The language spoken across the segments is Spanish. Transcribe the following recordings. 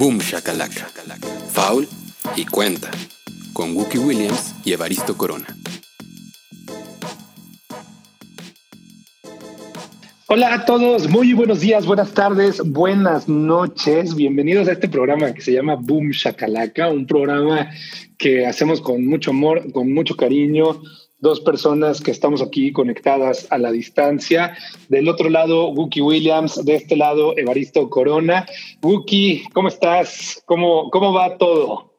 Boom Shakalaka. Foul y cuenta. Con Wookie Williams y Evaristo Corona. Hola a todos, muy buenos días, buenas tardes, buenas noches. Bienvenidos a este programa que se llama Boom Shakalaka, un programa que hacemos con mucho amor, con mucho cariño. Dos personas que estamos aquí conectadas a la distancia. Del otro lado, Wookie Williams. De este lado, Evaristo Corona. Wookie, ¿cómo estás? ¿Cómo, cómo va todo?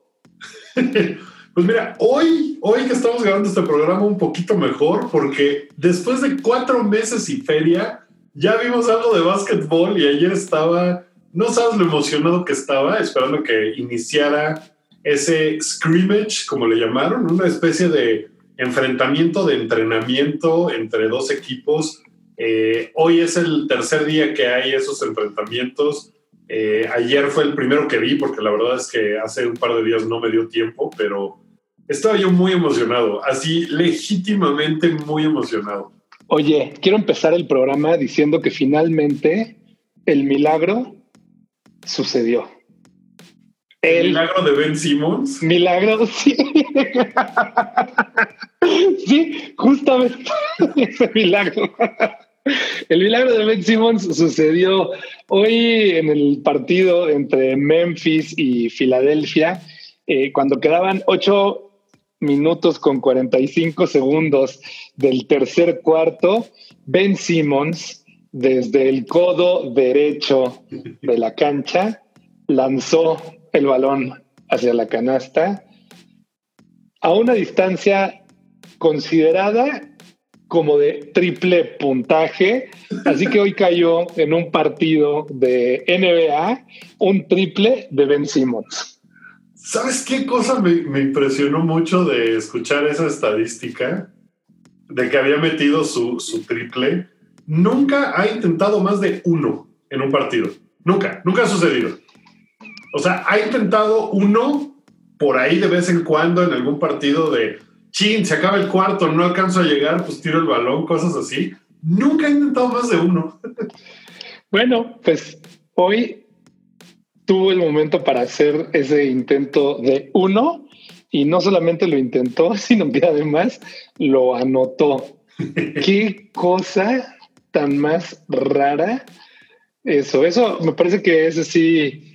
Pues mira, hoy, hoy que estamos grabando este programa un poquito mejor, porque después de cuatro meses y feria, ya vimos algo de básquetbol y ayer estaba, no sabes lo emocionado que estaba, esperando que iniciara ese scrimmage, como le llamaron, una especie de enfrentamiento de entrenamiento entre dos equipos. Eh, hoy es el tercer día que hay esos enfrentamientos. Eh, ayer fue el primero que vi, porque la verdad es que hace un par de días no me dio tiempo, pero estaba yo muy emocionado, así legítimamente muy emocionado. Oye, quiero empezar el programa diciendo que finalmente el milagro sucedió. El, milagro de Ben Simmons. Milagro, sí. sí, justamente ese milagro. El milagro de Ben Simmons sucedió hoy en el partido entre Memphis y Filadelfia, eh, cuando quedaban ocho minutos con 45 segundos del tercer cuarto. Ben Simmons, desde el codo derecho de la cancha, lanzó el balón hacia la canasta a una distancia considerada como de triple puntaje. Así que hoy cayó en un partido de NBA un triple de Ben Simmons. ¿Sabes qué cosa me, impresionó mucho de escuchar esa estadística? De que había metido su, su triple. Nunca ha intentado más de uno en un partido. Nunca, nunca ha sucedido. O sea, ha intentado uno por ahí de vez en cuando en algún partido de, chin, se acaba el cuarto, no alcanzo a llegar, pues tiro el balón, cosas así. Nunca ha intentado más de uno. Bueno, pues hoy tuvo el momento para hacer ese intento de uno y no solamente lo intentó, sino que además lo anotó. Qué cosa tan más rara eso. Eso me parece que es así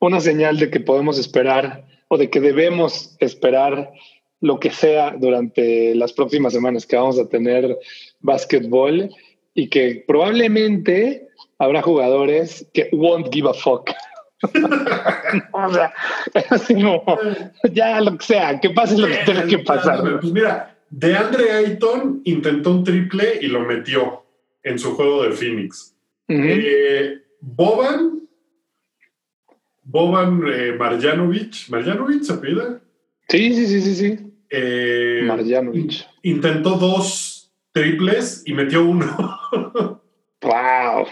una señal de que podemos esperar o de que debemos esperar lo que sea durante las próximas semanas que vamos a tener básquetbol y que probablemente habrá jugadores que won't give a fuck. o sea, así como, ya lo que sea, que pase lo que tenga que pasar. Pues mira, de Andre Ayton intentó un triple y lo metió en su juego de Phoenix. eh, Boban Boban eh, Marjanovic, ¿Marjanovic se pide? Sí, sí, sí, sí, sí. Eh, Marjanovic. Intentó dos triples y metió uno. ¡Wow!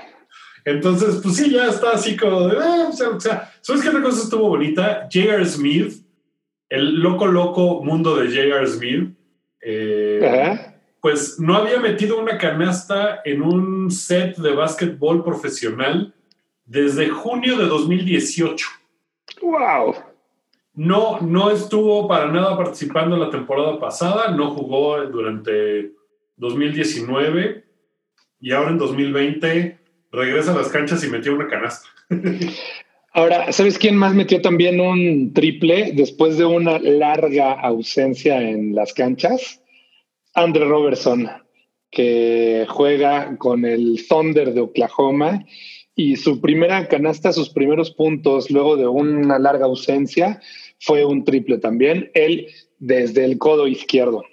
Entonces, pues sí, ya está así como de, ah, o, sea, o sea, ¿sabes qué otra cosa estuvo bonita? J.R. Smith, el loco, loco mundo de J.R. Smith, eh, pues no había metido una canasta en un set de básquetbol profesional desde junio de 2018. ¡Wow! No, no estuvo para nada participando en la temporada pasada, no jugó durante 2019 y ahora en 2020 regresa a las canchas y metió una canasta. Ahora, ¿sabes quién más metió también un triple después de una larga ausencia en las canchas? Andre Robertson, que juega con el Thunder de Oklahoma y su primera canasta, sus primeros puntos luego de una larga ausencia, fue un triple también, él desde el codo izquierdo.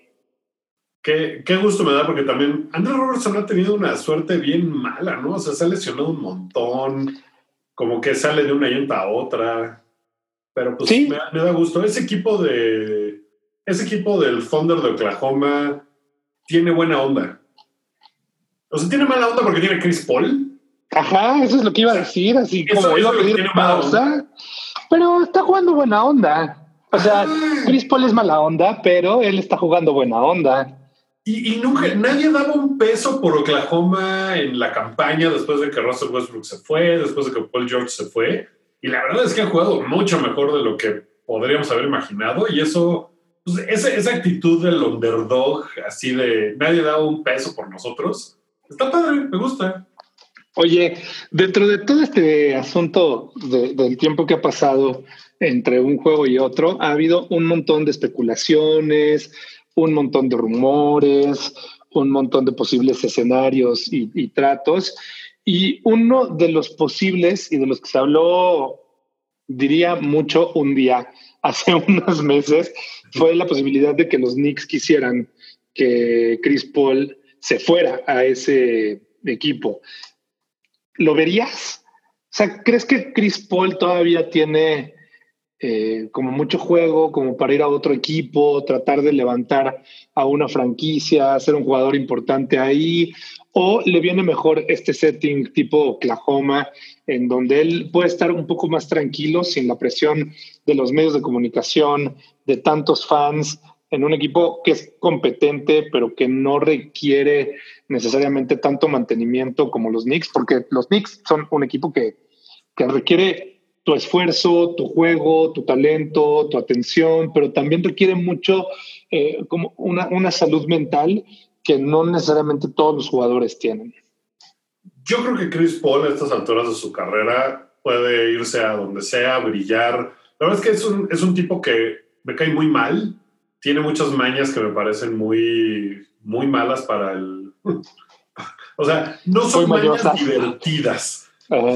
Qué, qué, gusto me da porque también Andrew Robertson ha tenido una suerte bien mala, ¿no? O sea, se ha lesionado un montón, como que sale de una llanta a otra, pero pues ¿Sí? me, me, da gusto. Ese equipo de ese equipo del Thunder de Oklahoma tiene buena onda. O sea, tiene mala onda porque tiene Chris Paul. Ajá, eso es lo que iba a decir, así eso, como iba a pedir pausa, pero está jugando buena onda. O sea, ah. Chris Paul es mala onda, pero él está jugando buena onda. Y, y, nunca, nadie daba un peso por Oklahoma en la campaña después de que Russell Westbrook se fue, después de que Paul George se fue. Y la verdad es que han jugado mucho mejor de lo que podríamos haber imaginado. Y eso, pues, esa, esa actitud del underdog, así de nadie da un peso por nosotros, está padre, me gusta. Oye, dentro de todo este asunto del tiempo que ha pasado entre un juego y otro, ha habido un montón de especulaciones, un montón de rumores, un montón de posibles escenarios y, tratos. Y uno de los posibles y de los que se habló, diría mucho un día, hace unos meses, fue la posibilidad de que los Knicks quisieran que Chris Paul se fuera a ese equipo. ¿Lo verías? O sea, ¿crees que Chris Paul todavía tiene eh, como mucho juego, como para ir a otro equipo, tratar de levantar a una franquicia, ser un jugador importante ahí, o le viene mejor este setting tipo Oklahoma, en donde él puede estar un poco más tranquilo sin la presión de los medios de comunicación, de tantos fans, en un equipo que es competente, pero que no requiere necesariamente tanto mantenimiento como los Knicks, porque los Knicks son un equipo que, que requiere tu esfuerzo, tu juego, tu talento, tu atención, pero también requiere mucho eh, como una, una salud mental que no necesariamente todos los jugadores tienen. Yo creo que Chris Paul a estas alturas de su carrera puede irse a donde sea, brillar. La verdad es que es un, es un tipo que me cae muy mal. Tiene muchas mañas que me parecen muy, muy malas para el... o sea, no son mañas divertidas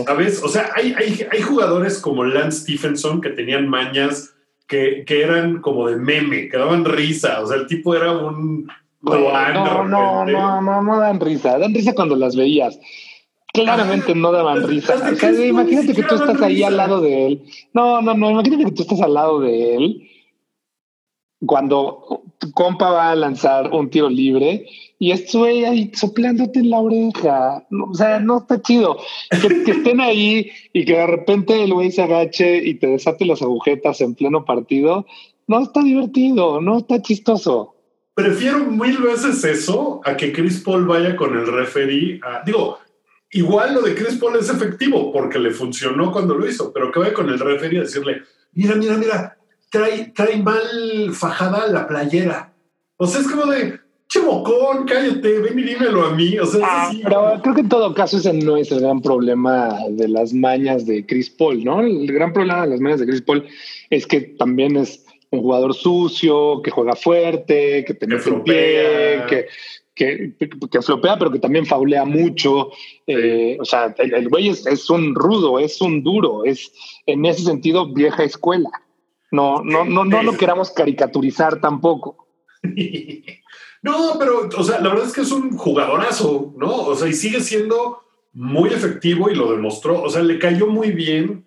¿Sabes? O sea, hay, hay, hay, jugadores como Lance Stephenson que tenían mañas que, que, eran como de meme, que daban risa. O sea, el tipo era un. No, no, no, no, no, no dan risa. Dan risa cuando las veías. Claramente no daban risa. O sea, imagínate que tú estás ahí al lado de él. No, no, no, imagínate que tú estás al lado de él cuando compa va a lanzar un tiro libre y estoy ahí soplándote en la oreja. o sea, no está chido. Que, estén ahí y que de repente el güey se agache y te desate las agujetas en pleno partido. No está divertido, no está chistoso. Prefiero mil veces eso a que Chris Paul vaya con el referee. digo, igual lo de Chris Paul es efectivo porque le funcionó cuando lo hizo, pero que vaya con el referee a decirle: Mira, mira, mira, trae, trae mal fajada la playera. O sea, es como de, chemocón, cállate, ven y dímelo a mí. O sea, ah, pero creo que en todo caso ese no es el gran problema de las mañas de Chris Paul, ¿no? El gran problema de las mañas de Chris Paul es que también es un jugador sucio, que juega fuerte, que tiene pie, que, que, que, flopea, pero que también faulea mucho. Eh, o sea, el, güey es, es, un rudo, es un duro, es en ese sentido vieja escuela. No, no, no, no lo queramos caricaturizar tampoco. No, pero, o sea, la verdad es que es un jugadorazo, ¿no? O sea, y sigue siendo muy efectivo y lo demostró. O sea, le cayó muy bien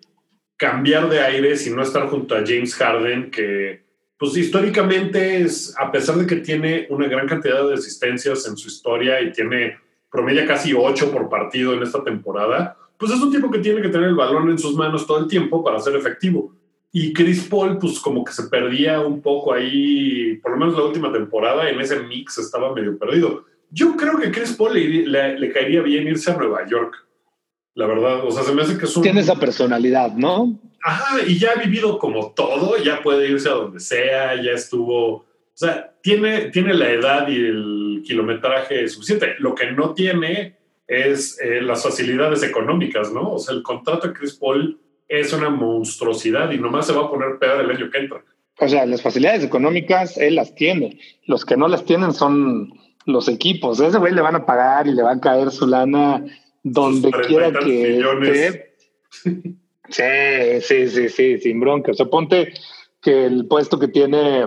cambiar de aires y no estar junto a James Harden, que, pues históricamente es, a pesar de que tiene una gran cantidad de asistencias en su historia y tiene promedia casi ocho por partido en esta temporada, pues es un tipo que tiene que tener el balón en sus manos todo el tiempo para ser efectivo. Y Chris Paul, pues como que se perdía un poco ahí, por lo menos la última temporada, en ese mix estaba medio perdido. Yo creo que Chris Paul le, caería bien irse a Nueva York, la verdad. O sea, se me hace que es un... Tiene esa personalidad, ¿no? Ajá, y ya ha vivido como todo, ya puede irse a donde sea, ya estuvo... O sea, tiene, tiene la edad y el kilometraje suficiente. Lo que no tiene es eh, las facilidades económicas, ¿no? O sea, el contrato de Chris Paul es una monstruosidad y nomás se va a poner peor el año que entra. O sea, las facilidades económicas él las tiene. Los que no las tienen son los equipos. A ese güey le van a pagar y le va a caer su lana donde quiera que Sí, sí, sí, sí, sin bronca. O sea, ponte que el puesto que tiene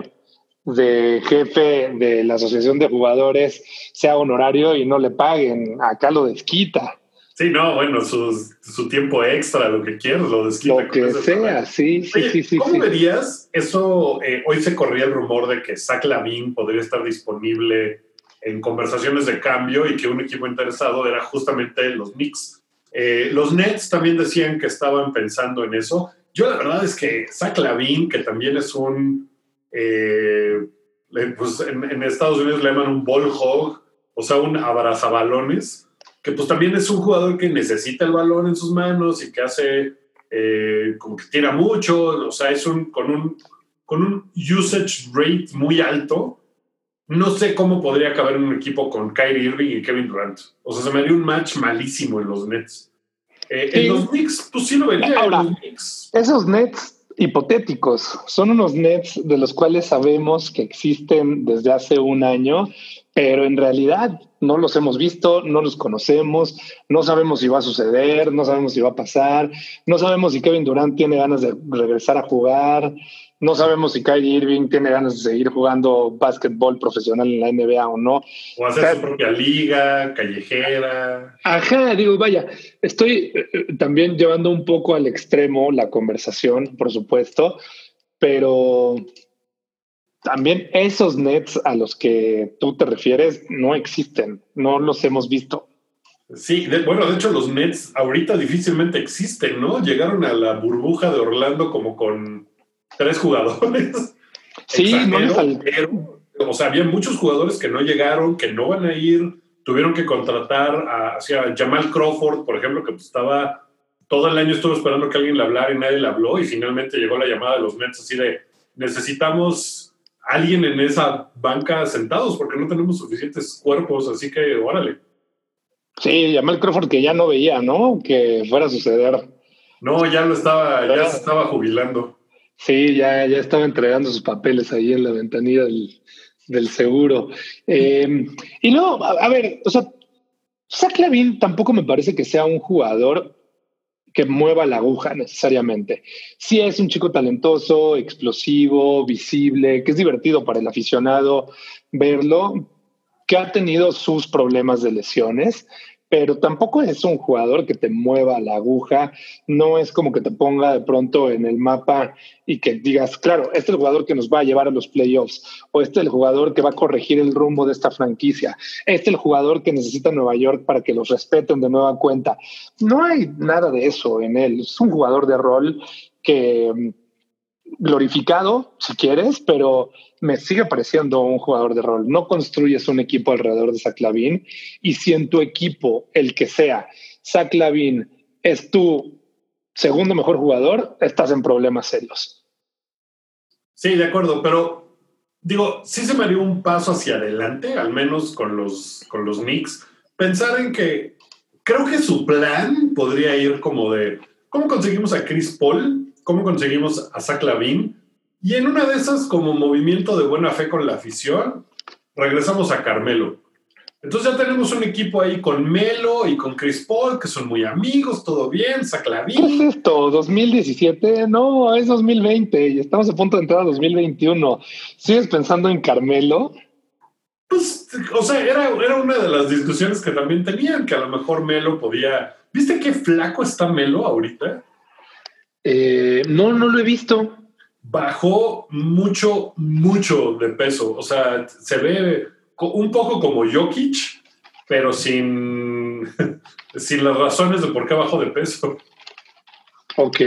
de jefe de la asociación de jugadores sea honorario y no le paguen. Acá lo desquita. Sí, no, bueno, su, tiempo extra, lo que quieras, lo desquita. Lo que sea, sí, sí, sí, sí. ¿Cómo verías eso? Eh, hoy se corría el rumor de que Zach Lavin podría estar disponible en conversaciones de cambio y que un equipo interesado era justamente los Knicks. Eh, los Nets también decían que estaban pensando en eso. Yo la verdad es que Zach Lavin, que también es un, eh, pues en, en, Estados Unidos le llaman un ball hog, o sea, un abrazabalones que pues también es un jugador que necesita el balón en sus manos y que hace eh, como que tira mucho, o sea, es un con un con un usage rate muy alto. No sé cómo podría caber en un equipo con Kyrie Irving y Kevin Durant. O sea, se me haría un match malísimo en los Nets. Eh, En los Knicks, pues sí lo vería. Ahora, esos Nets hipotéticos son unos Nets de los cuales sabemos que existen desde hace un año, pero en realidad no los hemos visto, no los conocemos, no sabemos si va a suceder, no sabemos si va a pasar, no sabemos si Kevin Durant tiene ganas de regresar a jugar, no sabemos si Kyrie Irving tiene ganas de seguir jugando básquetbol profesional en la NBA o no. O hacer su propia liga, callejera. Ajá, digo, vaya, estoy eh, también llevando un poco al extremo la conversación, por supuesto, pero también esos nets a los que tú te refieres no existen, no los hemos visto. Sí, de, bueno, de hecho los Nets ahorita difícilmente existen, ¿no? Llegaron a la burbuja de Orlando como con tres jugadores. Sí, no pero, o sea, había muchos jugadores que no llegaron, que no van a ir, tuvieron que contratar a, hacia Jamal Crawford, por ejemplo, que pues estaba todo el año estuvo esperando que alguien le hablara y nadie le habló y finalmente llegó la llamada de los Nets así de necesitamos alguien en esa banca sentados porque no tenemos suficientes cuerpos, así que órale. Sí, Jamal Crawford que ya no veía, ¿no? Que fuera a suceder. No, ya lo estaba, ya se estaba jubilando. Sí, ya, ya estaba entregando sus papeles ahí en la ventanilla del, del seguro. Eh, y no, a, a, ver, o sea, Zach Lavin tampoco me parece que sea un jugador que mueva la aguja necesariamente. Sí es un chico talentoso, explosivo, visible, que es divertido para el aficionado verlo, que ha tenido sus problemas de lesiones, pero tampoco es un jugador que te mueva la aguja, no es como que te ponga de pronto en el mapa y que digas, claro, este es el jugador que nos va a llevar a los playoffs, o este es el jugador que va a corregir el rumbo de esta franquicia, este es el jugador que necesita Nueva York para que los respeten de nueva cuenta. No hay nada de eso en él, es un jugador de rol que glorificado, si quieres, pero me sigue pareciendo un jugador de rol. No construyes un equipo alrededor de Zach Lavin y si en tu equipo, el que sea, Zach Lavin es tu segundo mejor jugador, estás en problemas serios. Sí, de acuerdo, pero digo, sí se me dio un paso hacia adelante, al menos con los, con los Knicks. Pensar en que creo que su plan podría ir como de, ¿cómo conseguimos a Chris Paul? ¿Cómo conseguimos a Zach Lavin? Y en una de esas, como movimiento de buena fe con la afición, regresamos a Carmelo. Entonces ya tenemos un equipo ahí con Melo y con Chris Paul, que son muy amigos, todo bien, Saclavín. ¿Qué es esto? ¿2017? No, es 2020 y estamos a punto de entrar a 2021. ¿Sigues pensando en Carmelo? Pues, o sea, era, era una de las discusiones que también tenían, que a lo mejor Melo podía... ¿Viste qué flaco está Melo ahorita? Eh, no, no lo he visto bajó mucho, mucho de peso. O sea, se ve un poco como Jokic, pero sin, sin las razones de por qué bajó de peso. Ok.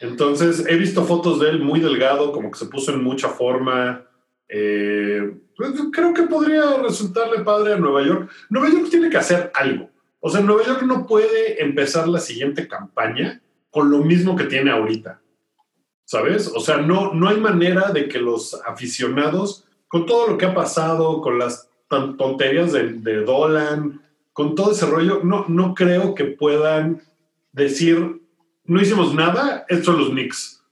Entonces, he visto fotos de él muy delgado, como que se puso en mucha forma. Eh, pues, creo que podría resultarle padre a Nueva York. Nueva York tiene que hacer algo. O sea, Nueva York no puede empezar la siguiente campaña con lo mismo que tiene ahorita. ¿sabes? O sea, no, no hay manera de que los aficionados, con todo lo que ha pasado, con las tonterías de, de Dolan, con todo ese rollo, no, no creo que puedan decir, no hicimos nada, estos son los Knicks.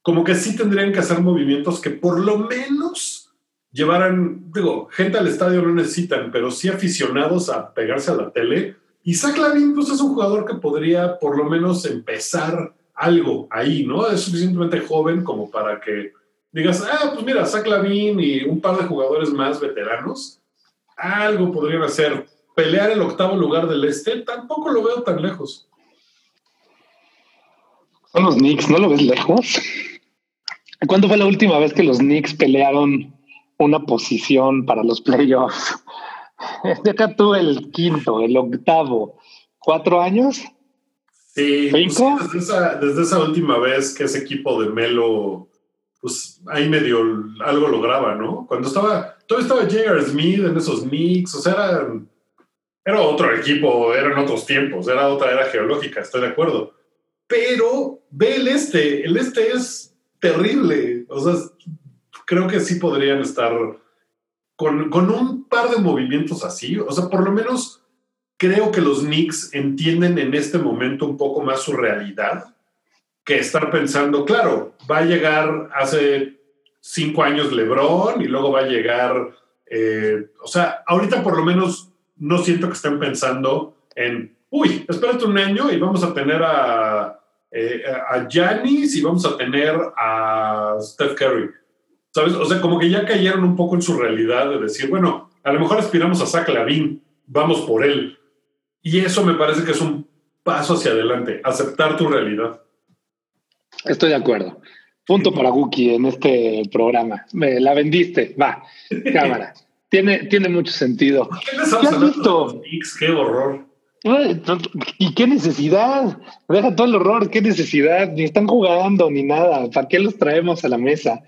Como que sí tendrían que hacer movimientos que por lo menos llevaran, digo, gente al estadio no necesitan, pero sí aficionados a pegarse a la tele. Y Zach Lavin, pues es un jugador que podría por lo menos empezar algo ahí, ¿no? Es suficientemente joven como para que digas, ah, pues mira, Zach Lavin y un par de jugadores más veteranos, algo podrían hacer. Pelear el octavo lugar del este, tampoco lo veo tan lejos. Son los Knicks, ¿no lo ves lejos? ¿Cuándo fue la última vez que los Knicks pelearon una posición para los playoffs? Deja tú el quinto, el octavo. ¿Cuatro años? Sí, pues desde, esa, desde, esa, última vez que ese equipo de Melo, pues ahí medio algo lograba, ¿no? Cuando estaba, todavía estaba J.R. Smith en esos Knicks, o sea, era, era otro equipo, eran otros tiempos, era otra era geológica, estoy de acuerdo. pero ve el este, el este es terrible, o sea, creo que sí podrían estar con, un par de movimientos así, o sea, por lo menos creo que los Knicks entienden en este momento un poco más su realidad que estar pensando, claro, va a llegar hace cinco años LeBron y luego va a llegar, eh, o sea, ahorita por lo menos no siento que estén pensando en, uy, espérate un año y vamos a tener a, eh, a y vamos a tener a Steph Curry. ¿Sabes? O sea, como que ya cayeron un poco en su realidad de decir, bueno, a lo mejor aspiramos a Zach Lavin, vamos por él. Y eso me parece que es un paso hacia adelante, aceptar tu realidad. Estoy de acuerdo. Punto para Guki en este programa. Me la vendiste. Va, cámara. tiene, tiene mucho sentido. ¿Qué, has visto? Qué horror. ¿Y qué necesidad? Deja todo el horror, qué necesidad. Ni están jugando ni nada. ¿Para qué los traemos a la mesa?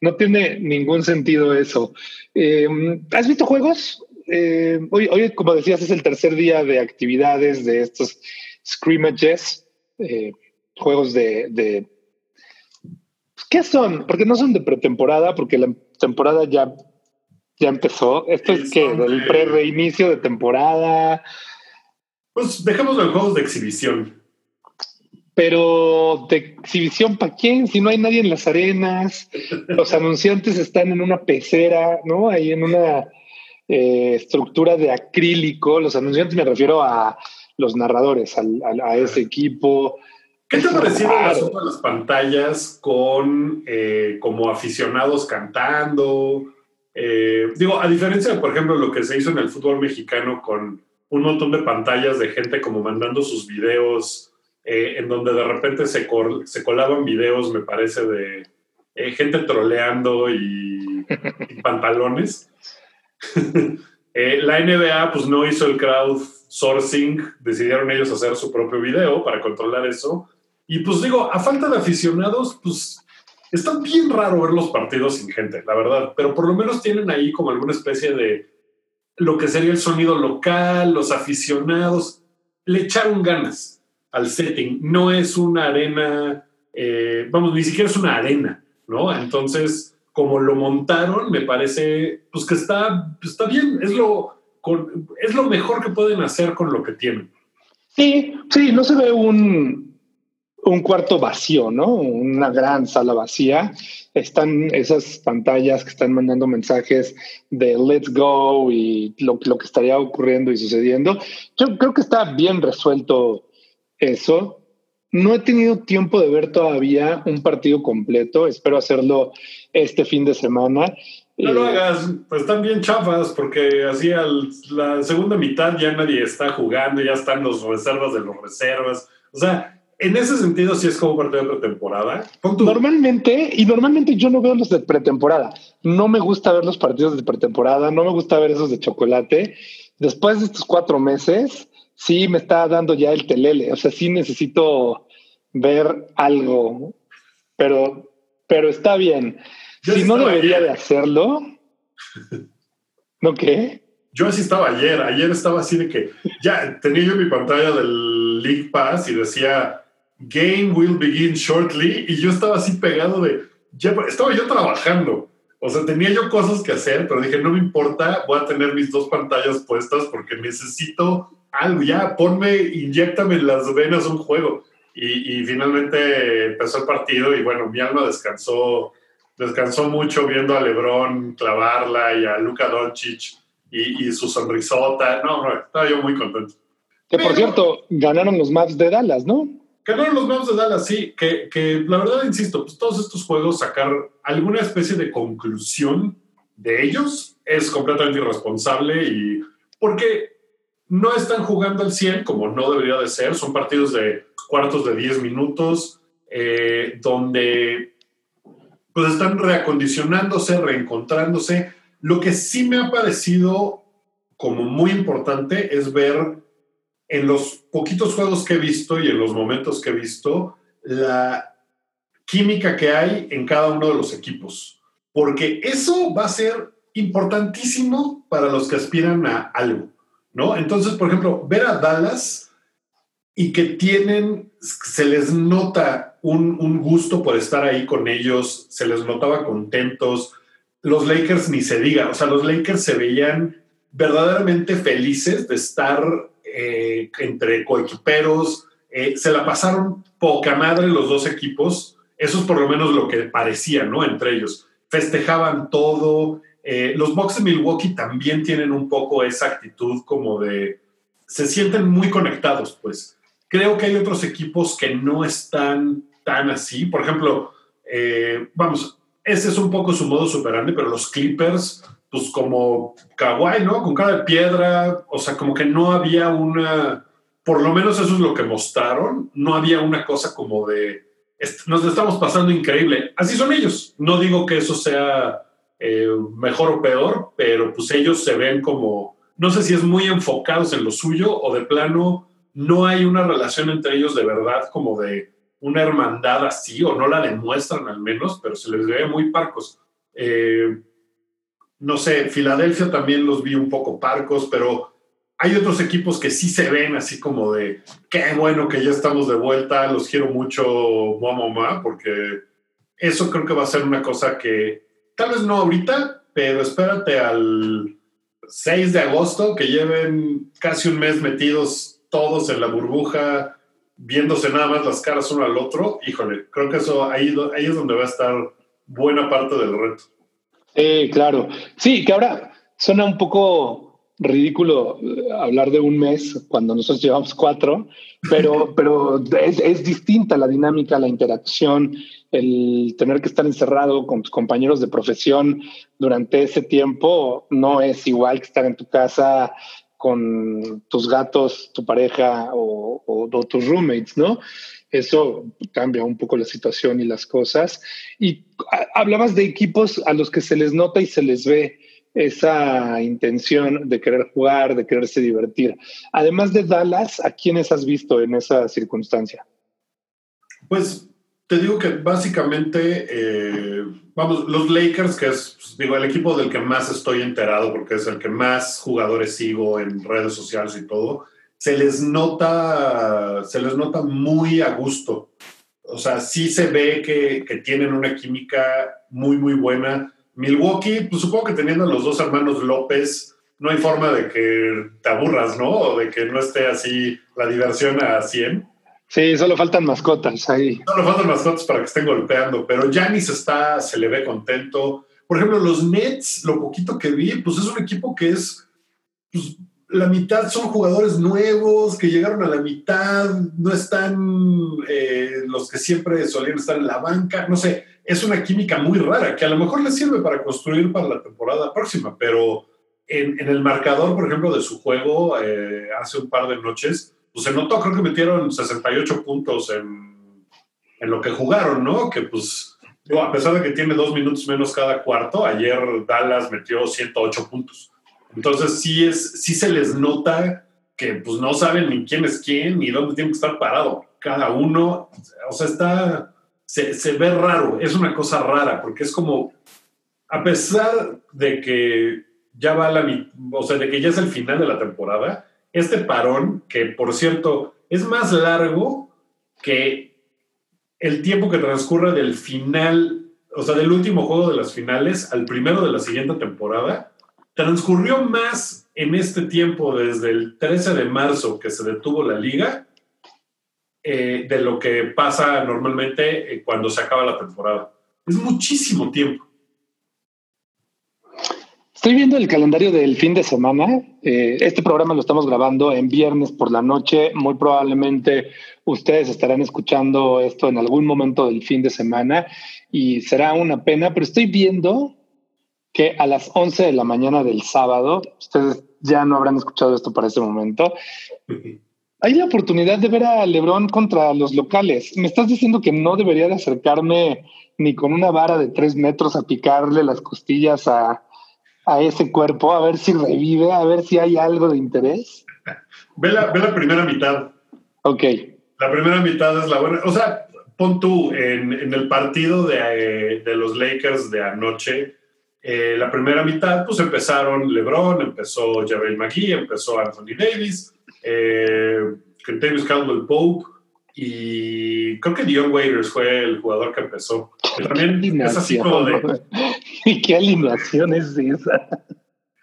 No tiene ningún sentido eso. Eh, ¿Has visto juegos? Eh, hoy, hoy, como decías, es el tercer día de actividades de estos scrimmages, eh, juegos de, ¿Qué son? Porque no son de pretemporada, porque la temporada ya, ya empezó. Esto es que del pre-reinicio de temporada. Pues dejemos los juegos de exhibición. Pero de exhibición para quién? Si no hay nadie en las arenas, los anunciantes están en una pecera, ¿no? Ahí en una eh, estructura de acrílico. Los anunciantes me refiero a los narradores, a ese equipo. ¿Qué te ha parecido el asunto de las pantallas con eh, como aficionados cantando? Eh, digo, a diferencia de, por ejemplo, lo que se hizo en el fútbol mexicano con un montón de pantallas de gente como mandando sus videos, eh, en donde de repente se, se colaban videos, me parece, de gente troleando y, y pantalones. la NBA pues no hizo el crowdsourcing, decidieron ellos hacer su propio video para controlar eso y pues digo, a falta de aficionados, pues está bien raro ver los partidos sin gente, la verdad, pero por lo menos tienen ahí como alguna especie de lo que sería el sonido local, los aficionados, le echaron ganas al setting, no es una arena, eh, vamos, ni siquiera es una arena, ¿no? Entonces, como lo montaron, me parece, pues que está, está bien, es lo, es lo mejor que pueden hacer con lo que tienen. Sí, sí, no se ve un, un cuarto vacío, ¿no? Una gran sala vacía. Están esas pantallas que están mandando mensajes de let's go y lo, lo que estaría ocurriendo y sucediendo. Yo creo que está bien resuelto eso. No he tenido tiempo de ver todavía un partido completo. Espero hacerlo este fin de semana. No lo eh, hagas, pues están bien chafas, porque así al, la segunda mitad ya nadie está jugando, ya están los reservas de los reservas. O sea, en ese sentido, sí es como partido de pretemporada. Normalmente, y normalmente yo no veo los de pretemporada. No me gusta ver los partidos de pretemporada, no me gusta ver esos de chocolate. Después de estos cuatro meses, sí me está dando ya el telele. O sea, sí necesito ver algo, pero, pero está bien. si no debería de hacerlo, ¿no qué? Yo así estaba ayer. Ayer estaba así de que ya tenía yo mi pantalla del League Pass y decía Game will begin shortly. Y yo estaba así pegado de. Ya, estaba yo trabajando. O sea, tenía yo cosas que hacer, pero dije, no me importa, voy a tener mis dos pantallas puestas porque necesito algo. Ya, ponme, inyectame en las venas un juego. Y, finalmente empezó el partido y bueno, mi alma descansó, descansó mucho viendo a Lebron clavarla y a Luka Doncic y, su sonrisota. No, no, estaba yo muy contento. Que por cierto, ganaron los Maps de Dallas, ¿no? Ganaron los Maps de Dallas, sí, que, que, la verdad, insisto, pues todos estos juegos sacar alguna especie de conclusión de ellos es completamente irresponsable y porque no están jugando al 100 como no debería de ser, son partidos de cuartos de 10 minutos eh, donde pues están reacondicionándose, reencontrándose. Lo que sí me ha parecido como muy importante es ver en los poquitos juegos que he visto y en los momentos que he visto, la química que hay en cada uno de los equipos. Porque eso va a ser importantísimo para los que aspiran a algo, ¿no? Entonces, por ejemplo, ver a Dallas y que tienen, se les nota un, un, gusto por estar ahí con ellos, se les notaba contentos. Los Lakers ni se diga, o sea, los Lakers se veían verdaderamente felices de estar eh, entre coequiperos, eh, se la pasaron poca madre los dos equipos, eso es por lo menos lo que parecía, ¿no? Entre ellos. Festejaban todo. Eh, los Bucks de Milwaukee también tienen un poco esa actitud como de, se sienten muy conectados, pues Creo que hay otros equipos que no están tan así. Por ejemplo, vamos, ese es un poco su modo superante, pero los Clippers, pues como Kawhi, ¿no? Con cara de piedra, o sea, como que no había una, por lo menos eso es lo que mostraron, no había una cosa como de, nos estamos pasando increíble. Así son ellos. No digo que eso sea eh, mejor o peor, pero pues ellos se ven como, no sé si es muy enfocados en lo suyo o de plano no hay una relación entre ellos de verdad como de una hermandad así, o no la demuestran al menos, pero se les ve muy parcos. Eh, no sé, Filadelfia también los vi un poco parcos, pero hay otros equipos que sí se ven así como de, qué bueno que ya estamos de vuelta, los quiero mucho, mamá, porque eso creo que va a ser una cosa que tal vez no ahorita, pero espérate al 6 de agosto, que lleven casi un mes metidos todos en la burbuja, viéndose nada más las caras uno al otro, híjole, creo que eso ahí, ahí es donde va a estar buena parte del reto. Sí, claro. Sí, que ahora suena un poco ridículo eh, hablar de un mes cuando nosotros llevamos cuatro, pero, pero es, es, distinta la dinámica, la interacción, el tener que estar encerrado con tus compañeros de profesión durante ese tiempo no es igual que estar en tu casa con tus gatos, tu pareja o, tus roommates, ¿no? Eso cambia un poco la situación y las cosas. Y hablabas de equipos a los que se les nota y se les ve esa intención de querer jugar, de quererse divertir. Además de Dallas, ¿a quiénes has visto en esa circunstancia? Pues te digo que básicamente, eh, vamos, los Lakers, que es, pues, digo, el equipo del que más estoy enterado, porque es el que más jugadores sigo en redes sociales y todo, se les nota, se les nota muy a gusto. O sea, sí se ve que, que tienen una química muy, muy buena. Milwaukee, pues supongo que teniendo a los dos hermanos López, no hay forma de que te aburras, ¿no? O de que no esté así la diversión a 100. Sí, solo faltan mascotas ahí. Solo faltan mascotas para que estén golpeando, pero Janis está, se le ve contento. Por ejemplo, los Nets, lo poquito que vi, pues es un equipo que es, pues, la mitad son jugadores nuevos que llegaron a la mitad, no están eh, los que siempre solían estar en la banca, no sé, es una química muy rara que a lo mejor les sirve para construir para la temporada próxima, pero en, el marcador, por ejemplo, de su juego eh, hace un par de noches, pues se notó, creo que metieron 68 puntos en, en lo que jugaron, ¿no? Que pues, a pesar de que tiene dos minutos menos cada cuarto, ayer Dallas metió 108 puntos. Entonces sí, es, sí se les nota que pues no saben ni quién es quién ni dónde tienen que estar parado. Cada uno, o sea, está, se, se ve raro, es una cosa rara, porque es como, a pesar de que ya va la, o sea, de que ya es el final de la temporada, este parón, que por cierto es más largo que el tiempo que transcurre del final, o sea, del último juego de las finales al primero de la siguiente temporada, transcurrió más en este tiempo desde el 13 de marzo que se detuvo la liga eh, de lo que pasa normalmente eh, cuando se acaba la temporada. Es muchísimo tiempo. Estoy viendo el calendario del fin de semana. Eh, este programa lo estamos grabando en viernes por la noche. Muy probablemente ustedes estarán escuchando esto en algún momento del fin de semana y será una pena, pero estoy viendo que a las 11 de la mañana del sábado, ustedes ya no habrán escuchado esto para ese momento, hay la oportunidad de ver a Lebron contra los locales. Me estás diciendo que no debería de acercarme ni con una vara de tres metros a picarle las costillas a a ese cuerpo, a ver si revive, a ver si hay algo de interés. Ve la, ve la primera mitad. Ok. La primera mitad es la buena. O sea, pon tú en, en el partido de, de, los Lakers de anoche, eh, la primera mitad, pues empezaron LeBron, empezó Javel McGee, empezó Anthony Davis. Eh, Davis Caldwell Pope y creo que Dion Waiters fue el jugador que empezó. también es así como de... ¿Y qué alineación es esa?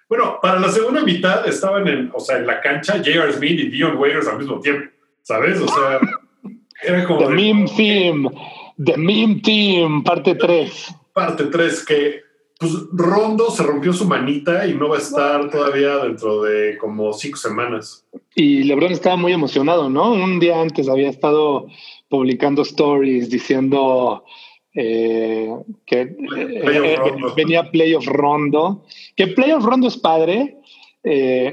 Bueno, para la segunda mitad estaban en, o sea, en la cancha J.R. Smith y Dion Waiters al mismo tiempo, ¿sabes? O sea, era como... The Meme Team, The Meme Team, parte 3. Parte 3, que pues Rondo se rompió su manita y no va a estar todavía dentro de como cinco semanas. Y LeBron estaba muy emocionado, ¿no? Un día antes había estado publicando stories diciendo eh, que eh, eh, venía Playoff Rondo, que Playoff Rondo es padre,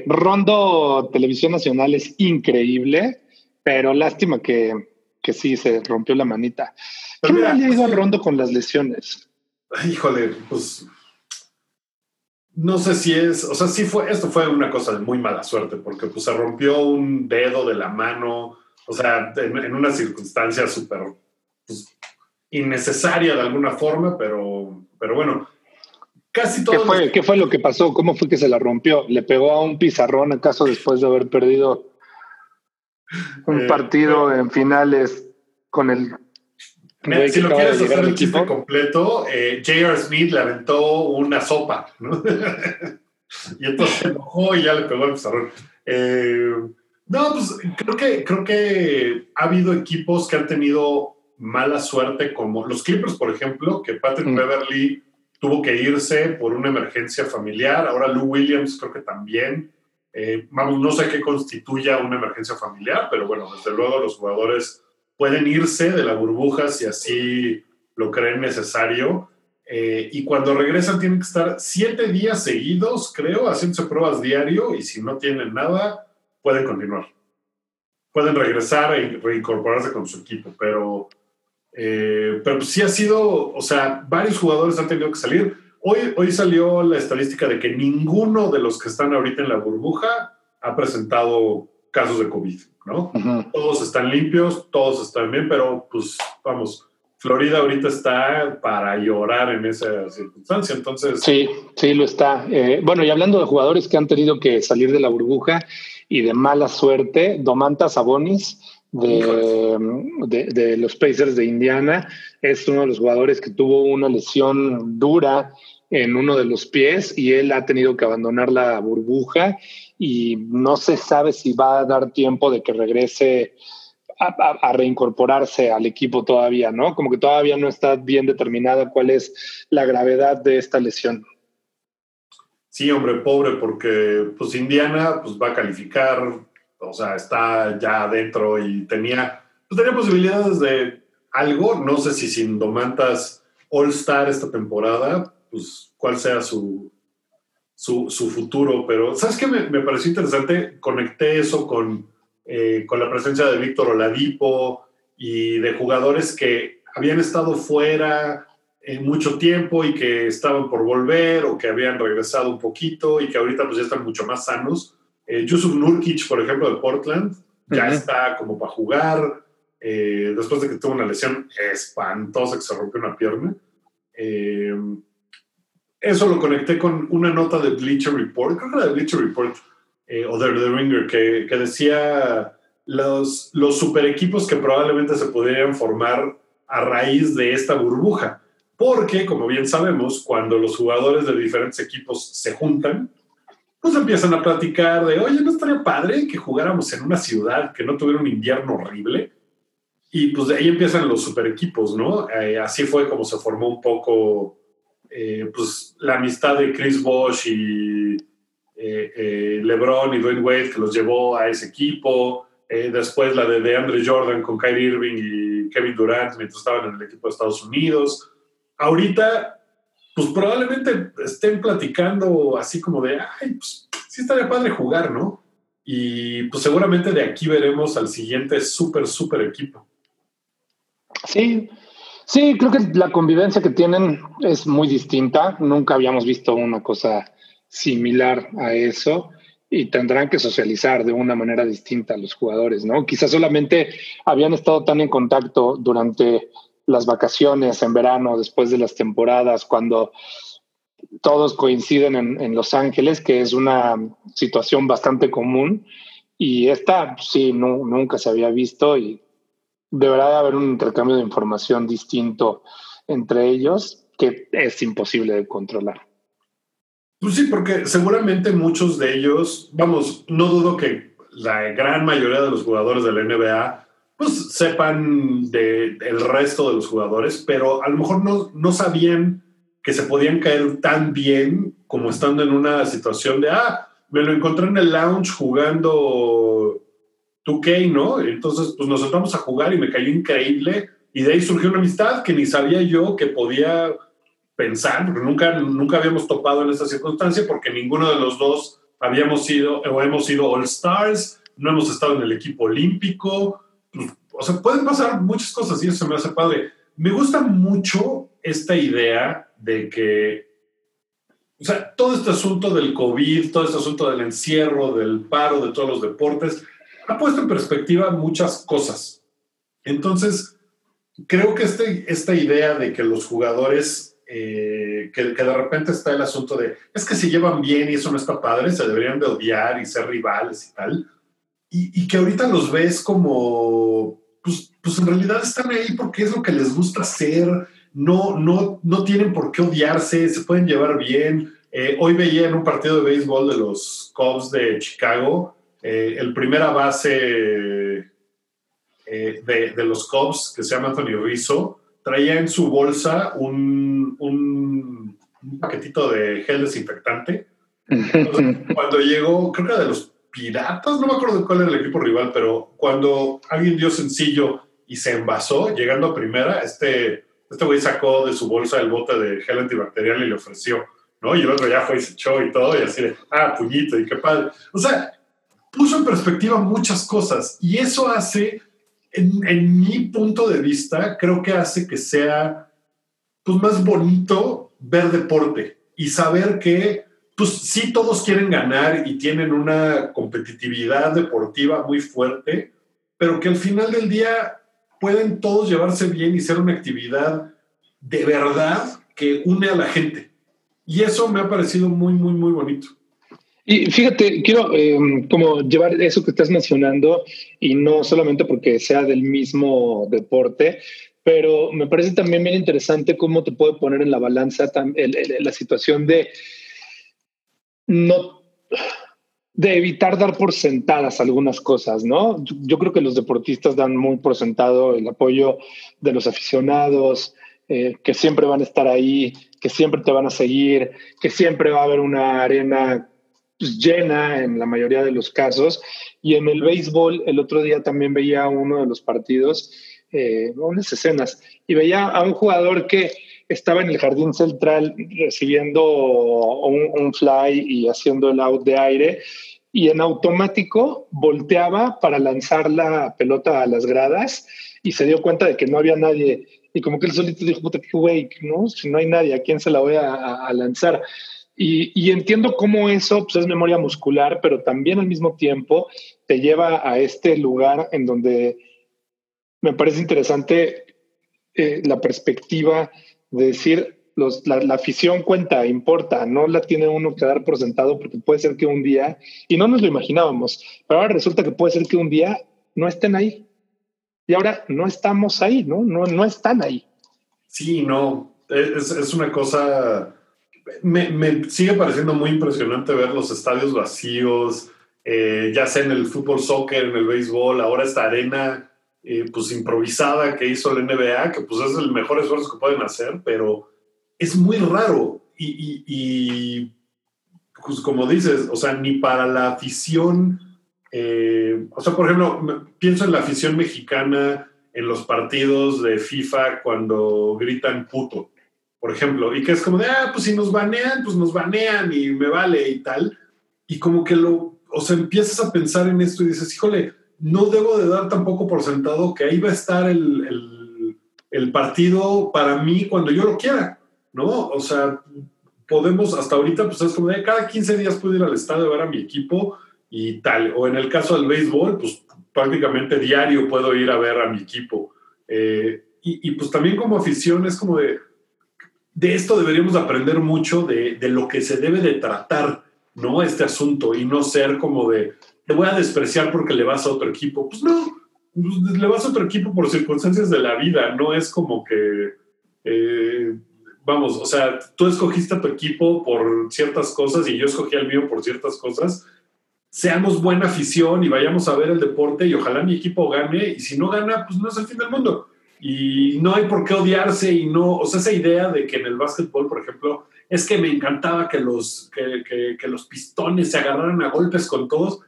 Rondo Televisión Nacional es increíble, pero lástima que, que sí se rompió la manita. ¿Qué le ha ido a Rondo con las lesiones? Híjole, pues no sé si es, o sea, sí fue, esto fue una cosa de muy mala suerte, porque pues se rompió un dedo de la mano, o sea, en, una circunstancia súper pues, innecesaria de alguna forma, pero, pero bueno, casi todo. ¿Qué fue, ¿Qué fue lo que pasó? ¿Cómo fue que se la rompió? ¿Le pegó a un pizarrón acaso después de haber perdido un eh, partido en finales con el si lo quieres hacer el chiste completo, eh, J.R. Smith le aventó una sopa, ¿no? y entonces se enojó y ya le pegó el pizarrón. Eh, no, pues creo que, creo que ha habido equipos que han tenido mala suerte, como los Clippers, por ejemplo, que Patrick mm. Beverly tuvo que irse por una emergencia familiar. Ahora Lou Williams creo que también. Eh, vamos, no sé qué constituya una emergencia familiar, pero bueno, desde luego los jugadores pueden irse de la burbuja si así lo creen necesario. Eh, y cuando regresan tienen que estar siete días seguidos, creo, haciéndose pruebas diario y si no tienen nada, pueden continuar. Pueden regresar e reincorporarse con su equipo, pero, eh, pero sí ha sido, o sea, varios jugadores han tenido que salir. Hoy, hoy salió la estadística de que ninguno de los que están ahorita en la burbuja ha presentado casos de COVID. ¿No? Todos están limpios, todos están bien, pero pues vamos, Florida ahorita está para llorar en esa circunstancia, entonces... Sí, sí, lo está. Eh, bueno, y hablando de jugadores que han tenido que salir de la burbuja y de mala suerte, Domantas Sabonis de, de, de, los Pacers de Indiana es uno de los jugadores que tuvo una lesión dura en uno de los pies y él ha tenido que abandonar la burbuja y no se sabe si va a dar tiempo de que regrese a, reincorporarse al equipo todavía, ¿no? Como que todavía no está bien determinada cuál es la gravedad de esta lesión. Sí, hombre, pobre, porque pues Indiana pues va a calificar, o sea, está ya adentro y tenía, pues, tenía posibilidades de algo, no sé si sin Domantas All Star esta temporada, pues cuál sea su, su, futuro, pero ¿sabes qué me, pareció interesante? Conecté eso con, eh, con la presencia de Víctor Oladipo y de jugadores que habían estado fuera en mucho tiempo y que estaban por volver o que habían regresado un poquito y que ahorita pues ya están mucho más sanos. Eh, Yusuf Nurkic, por ejemplo, de Portland, ya está como para jugar eh, después de que tuvo una lesión espantosa que se rompió una pierna. Eh, eso lo conecté con una nota de Bleacher Report, creo que era de Bleacher Report eh, o de The Ringer, que, que, decía los, los super equipos que probablemente se podrían formar a raíz de esta burbuja. Porque, como bien sabemos, cuando los jugadores de diferentes equipos se juntan, pues empiezan a platicar de, oye, ¿no estaría padre que jugáramos en una ciudad que no tuviera un invierno horrible? Y pues de ahí empiezan los super equipos, ¿no? Eh, así fue como se formó un poco eh, pues, la amistad de Chris Bosh y eh, eh, LeBron y Dwayne Wade que los llevó a ese equipo. después la de, de Andre Jordan con Kyrie Irving y Kevin Durant mientras estaban en el equipo de Estados Unidos. Ahorita, pues probablemente estén platicando así como de, ay, pues sí estaría padre jugar, ¿no? Y pues seguramente de aquí veremos al siguiente súper, súper equipo. Sí, Sí, creo que la convivencia que tienen es muy distinta. Nunca habíamos visto una cosa similar a eso y tendrán que socializar de una manera distinta los jugadores, ¿no? Quizás solamente habían estado tan en contacto durante las vacaciones en verano, después de las temporadas, cuando todos coinciden en, Los Ángeles, que es una situación bastante común Y esta, pues, sí, nunca se había visto y deberá haber un intercambio de información distinto entre ellos que es imposible de controlar. Pues sí, porque seguramente muchos de ellos, vamos, no dudo que la gran mayoría de los jugadores de la NBA pues sepan del el resto de los jugadores, pero a lo mejor no, no sabían que se podían caer tan bien como estando en una situación de, ah, me lo encontré en el lounge jugando 2K, ¿no? Entonces, pues nos sentamos a jugar y me cayó increíble. Y de ahí surgió una amistad que ni sabía yo que podía pensar, porque nunca, nunca habíamos topado en esa circunstancia, porque ninguno de los dos habíamos sido o hemos sido All Stars, no hemos estado en el equipo olímpico. O sea, pueden pasar muchas cosas y eso me hace padre. Me gusta mucho esta idea de que, o sea, todo este asunto del COVID, todo este asunto del encierro, del paro de todos los deportes, ha puesto en perspectiva muchas cosas. Entonces, creo que este, esta idea de que los jugadores, eh, que, de repente está el asunto de, es que se llevan bien y eso no está padre, se deberían de odiar y ser rivales y tal, y, que ahorita los ves como, pues, pues, en realidad están ahí porque es lo que les gusta hacer, no, no, no tienen por qué odiarse, se pueden llevar bien. Eh, hoy veía en un partido de béisbol de los Cubs de Chicago, eh, el primera base eh, de, los Cubs, que se llama Anthony Rizzo, traía en su bolsa un, un, paquetito de gel desinfectante. cuando llegó, creo que era de los Piratas, no me acuerdo cuál era el equipo rival, pero cuando alguien dio sencillo y se envasó, llegando a primera, este, este güey sacó de su bolsa el bote de gel antibacterial y le ofreció, ¿no? Y el otro ya fue y se echó y todo, y así de, ah, puñito, y qué padre. O sea, puso en perspectiva muchas cosas y eso hace, en, mi punto de vista, creo que hace que sea pues, más bonito ver deporte y saber que, pues sí, todos quieren ganar y tienen una competitividad deportiva muy fuerte, pero que al final del día pueden todos llevarse bien y ser una actividad de verdad que une a la gente. Y eso me ha parecido muy, muy, muy bonito. Y fíjate, quiero em, como llevar eso que estás mencionando y no solamente porque sea del mismo deporte, pero me parece también bien interesante cómo te puede poner en la balanza la situación de no de evitar dar por sentadas algunas cosas, ¿no? Yo, creo que los deportistas dan muy por sentado el apoyo de los aficionados, eh, que siempre van a estar ahí, que siempre te van a seguir, que siempre va a haber una arena pues, llena en la mayoría de los casos. Y en el béisbol, el otro día también veía uno de los partidos, eh, unas escenas, y veía a un jugador que estaba en el jardín central recibiendo un, fly y haciendo el out de aire y en automático volteaba para lanzar la pelota a las gradas y se dio cuenta de que no había nadie y como que él solito dijo, puta, qué güey, ¿no? Si no hay nadie, ¿a quién se la voy a lanzar? Y, entiendo cómo eso pues, es memoria muscular, pero también al mismo tiempo te lleva a este lugar en donde me parece interesante eh, la perspectiva de decir, los, la, afición cuenta, importa, no la tiene uno que dar por sentado porque puede ser que un día, y no nos lo imaginábamos, pero ahora resulta que puede ser que un día no estén ahí. Y ahora no estamos ahí, ¿no? No, no están ahí. Sí, no, es, es una cosa me, sigue pareciendo muy impresionante ver los estadios vacíos, eh, ya sea en el fútbol, soccer, en el béisbol, ahora esta arena eh, pues improvisada que hizo la NBA, que pues es el mejor esfuerzo que pueden hacer, pero es muy raro. Y, pues como dices, o sea, ni para la afición, eh, o sea, por ejemplo, pienso en la afición mexicana en los partidos de FIFA cuando gritan puto por ejemplo, y que es como de, ah, pues si nos banean, pues nos banean y me vale y tal. Y como que lo, o sea, empiezas a pensar en esto y dices, híjole, no debo de dar tampoco por sentado que ahí va a estar el, el, el partido para mí cuando yo lo quiera, ¿no? O sea, podemos, hasta ahorita, pues es como de, cada 15 días puedo ir al estadio a ver a mi equipo y tal. O en el caso del béisbol, pues prácticamente diario puedo ir a ver a mi equipo. Eh, y, y pues también como afición es como de, de esto deberíamos aprender mucho de, lo que se debe de tratar, ¿no? Este asunto y no ser como de, te voy a despreciar porque le vas a otro equipo. Pues no, pues, le vas a otro equipo por circunstancias de la vida, no es como que, eh, vamos, o sea, tú escogiste a tu equipo por ciertas cosas y yo escogí al mío por ciertas cosas. Seamos buena afición y vayamos a ver el deporte y ojalá mi equipo gane y si no gana, pues no es el fin del mundo. Y no hay por qué odiarse y no, o sea, esa idea de que en el básquetbol, por ejemplo, es que me encantaba que los, que, que los pistones se agarraran a golpes con todos.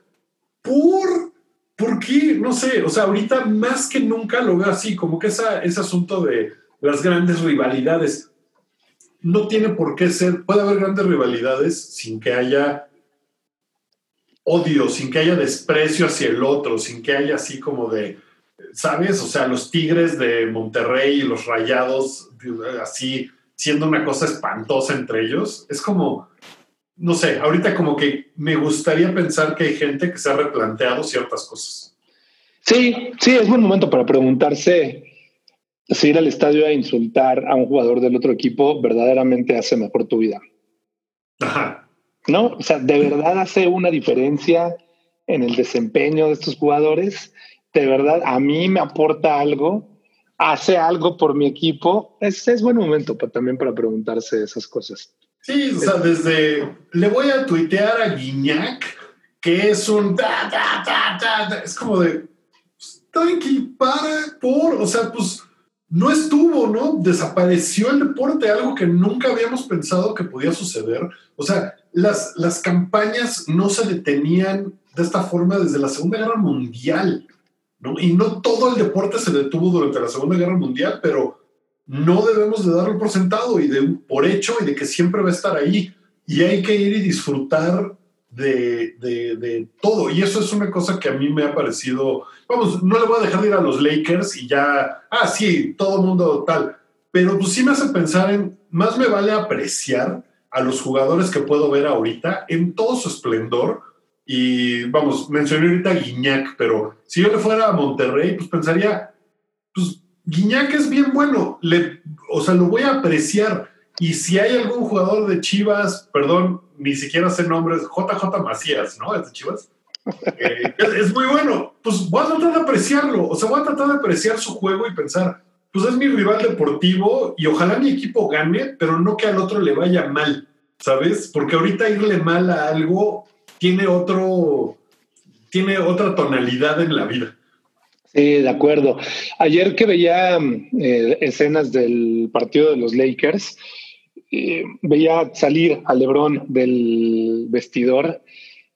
¿Por ¿Por qué? No sé, o sea, ahorita más que nunca lo veo así, como que esa, ese asunto de las grandes rivalidades no tiene por qué ser, puede haber grandes rivalidades sin que haya odio, sin que haya desprecio hacia el otro, sin que haya así como de, ¿sabes? O sea, los Tigres de Monterrey y los Rayados, así, siendo una cosa espantosa entre ellos, es como, no sé, ahorita como que me gustaría pensar que hay gente que se ha replanteado ciertas cosas. Sí, sí, es buen momento para preguntarse si ir al estadio a insultar a un jugador del otro equipo verdaderamente hace mejor tu vida. Ajá. ¿No? O sea, ¿de verdad hace una diferencia en el desempeño de estos jugadores? ¿De verdad a mí me aporta algo? ¿Hace algo por mi equipo? Es, es buen momento también para preguntarse esas cosas. Sí, o sea, desde le voy a tuitear a Guiñac, que es un es como de tranqui, para, por, o sea, pues no estuvo, ¿no? Desapareció el deporte, algo que nunca habíamos pensado que podía suceder. O sea, las, las campañas no se detenían de esta forma desde la Segunda Guerra Mundial, ¿no? Y no todo el deporte se detuvo durante la Segunda Guerra Mundial, pero no debemos de darlo por sentado y de por hecho y de que siempre va a estar ahí. Y hay que ir y disfrutar de, de, todo. Y eso es una cosa que a mí me ha parecido, vamos, no le voy a dejar de ir a los Lakers y ya, ah, sí, todo el mundo tal. Pero pues sí me hace pensar en, más me vale apreciar a los jugadores que puedo ver ahorita en todo su esplendor. Y vamos, mencioné ahorita a Guiñac, pero si yo le fuera a Monterrey, pues pensaría, pues Guiñac es bien bueno, le, o sea, lo voy a apreciar. Y si hay algún jugador de Chivas, perdón, ni siquiera sé nombres, JJ Macías, ¿no? Es de Chivas. Eh, es, muy bueno. Pues voy a tratar de apreciarlo. O sea, voy a tratar de apreciar su juego y pensar, pues es mi rival deportivo y ojalá mi equipo gane, pero no que al otro le vaya mal, ¿sabes? Porque ahorita irle mal a algo tiene otro, tiene otra tonalidad en la vida. Sí, de acuerdo. Ayer que veía eh, escenas del partido de los Lakers, eh, veía salir a Lebron del vestidor